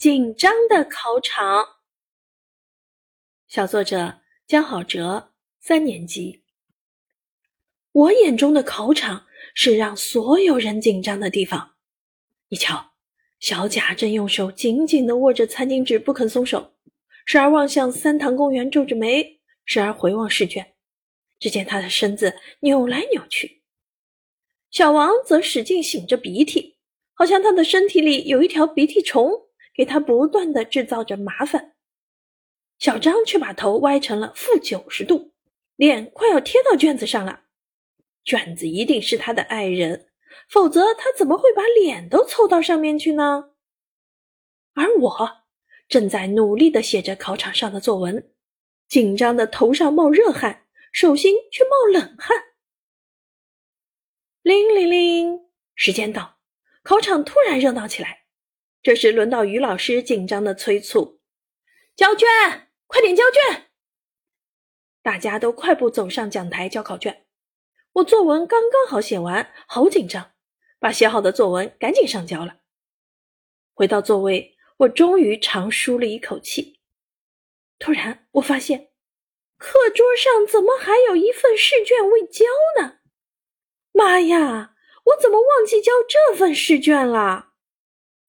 紧张的考场。小作者江好哲，三年级。我眼中的考场是让所有人紧张的地方。你瞧，小贾正用手紧紧的握着餐巾纸不肯松手，时而望向三塘公园皱着眉，时而回望试卷。只见他的身子扭来扭去。小王则使劲擤着鼻涕，好像他的身体里有一条鼻涕虫，给他不断的制造着麻烦。小张却把头歪成了负九十度，脸快要贴到卷子上了。卷子一定是他的爱人，否则他怎么会把脸都凑到上面去呢？而我正在努力的写着考场上的作文，紧张的头上冒热汗，手心却冒冷汗。铃铃铃，时间到，考场突然热闹起来。这时轮到于老师紧张的催促：“交卷。”快点交卷！大家都快步走上讲台交考卷。我作文刚刚好写完，好紧张，把写好的作文赶紧上交了。回到座位，我终于长舒了一口气。突然，我发现课桌上怎么还有一份试卷未交呢？妈呀，我怎么忘记交这份试卷了？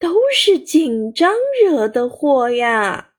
都是紧张惹的祸呀！